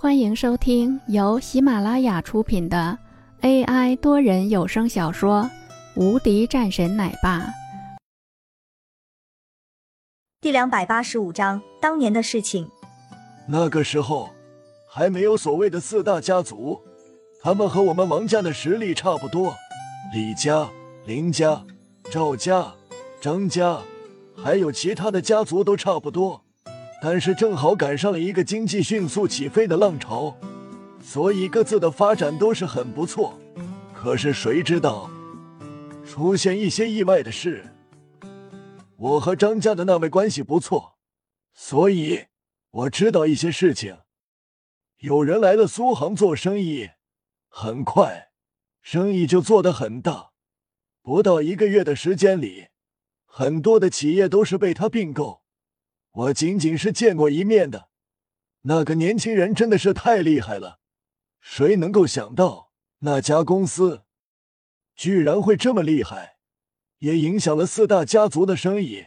欢迎收听由喜马拉雅出品的 AI 多人有声小说《无敌战神奶爸》第两百八十五章：当年的事情。那个时候还没有所谓的四大家族，他们和我们王家的实力差不多，李家、林家、赵家、张家，还有其他的家族都差不多。但是正好赶上了一个经济迅速起飞的浪潮，所以各自的发展都是很不错。可是谁知道出现一些意外的事。我和张家的那位关系不错，所以我知道一些事情。有人来了苏杭做生意，很快生意就做得很大。不到一个月的时间里，很多的企业都是被他并购。我仅仅是见过一面的，那个年轻人真的是太厉害了。谁能够想到那家公司居然会这么厉害，也影响了四大家族的生意，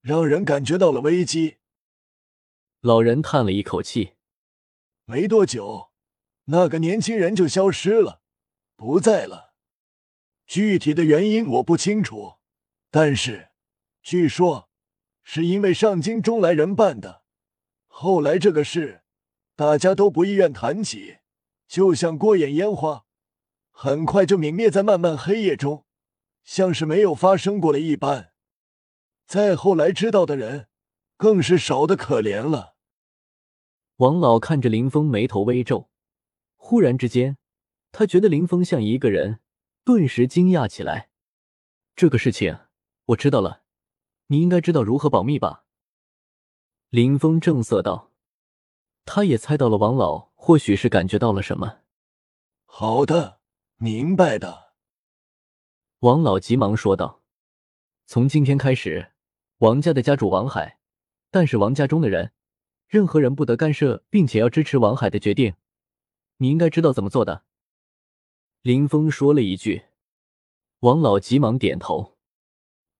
让人感觉到了危机。老人叹了一口气。没多久，那个年轻人就消失了，不在了。具体的原因我不清楚，但是据说。是因为上京中来人办的，后来这个事大家都不意愿谈起，就像过眼烟花，很快就泯灭在漫漫黑夜中，像是没有发生过的一般。再后来知道的人，更是少的可怜了。王老看着林峰，眉头微皱，忽然之间，他觉得林峰像一个人，顿时惊讶起来。这个事情我知道了。你应该知道如何保密吧？林峰正色道。他也猜到了王老或许是感觉到了什么。好的，明白的。王老急忙说道：“从今天开始，王家的家主王海，但是王家中的人，任何人不得干涉，并且要支持王海的决定。你应该知道怎么做的。”林峰说了一句。王老急忙点头。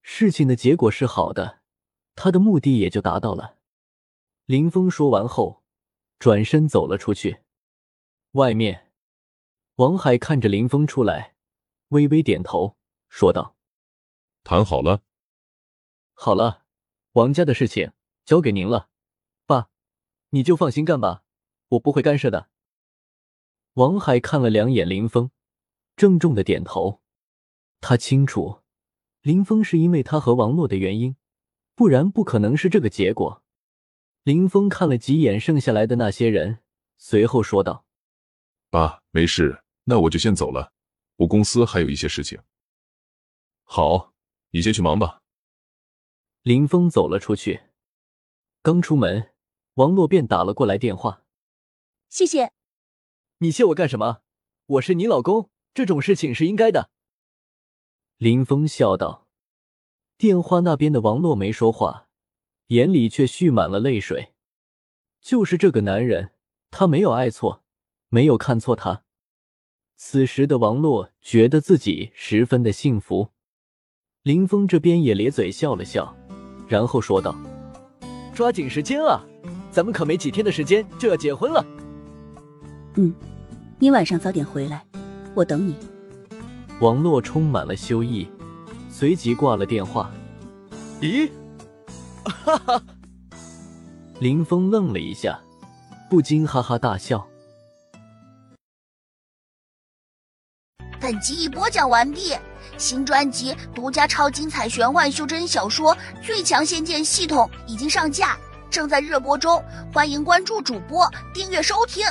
事情的结果是好的，他的目的也就达到了。林峰说完后，转身走了出去。外面，王海看着林峰出来，微微点头，说道：“谈好了。”“好了，王家的事情交给您了，爸，你就放心干吧，我不会干涉的。”王海看了两眼林峰，郑重的点头。他清楚。林峰是因为他和王洛的原因，不然不可能是这个结果。林峰看了几眼剩下来的那些人，随后说道：“爸，没事，那我就先走了。我公司还有一些事情。”“好，你先去忙吧。”林峰走了出去，刚出门，王洛便打了过来电话：“谢谢，你谢我干什么？我是你老公，这种事情是应该的。”林峰笑道：“电话那边的王洛没说话，眼里却蓄满了泪水。就是这个男人，他没有爱错，没有看错他。此时的王洛觉得自己十分的幸福。”林峰这边也咧嘴笑了笑，然后说道：“抓紧时间啊，咱们可没几天的时间就要结婚了。”“嗯，你晚上早点回来，我等你。”王洛充满了羞意，随即挂了电话。咦？哈哈！林峰愣了一下，不禁哈哈大笑。本集已播讲完毕，新专辑独家超精彩玄幻修真小说《最强仙剑系统》已经上架，正在热播中，欢迎关注主播，订阅收听。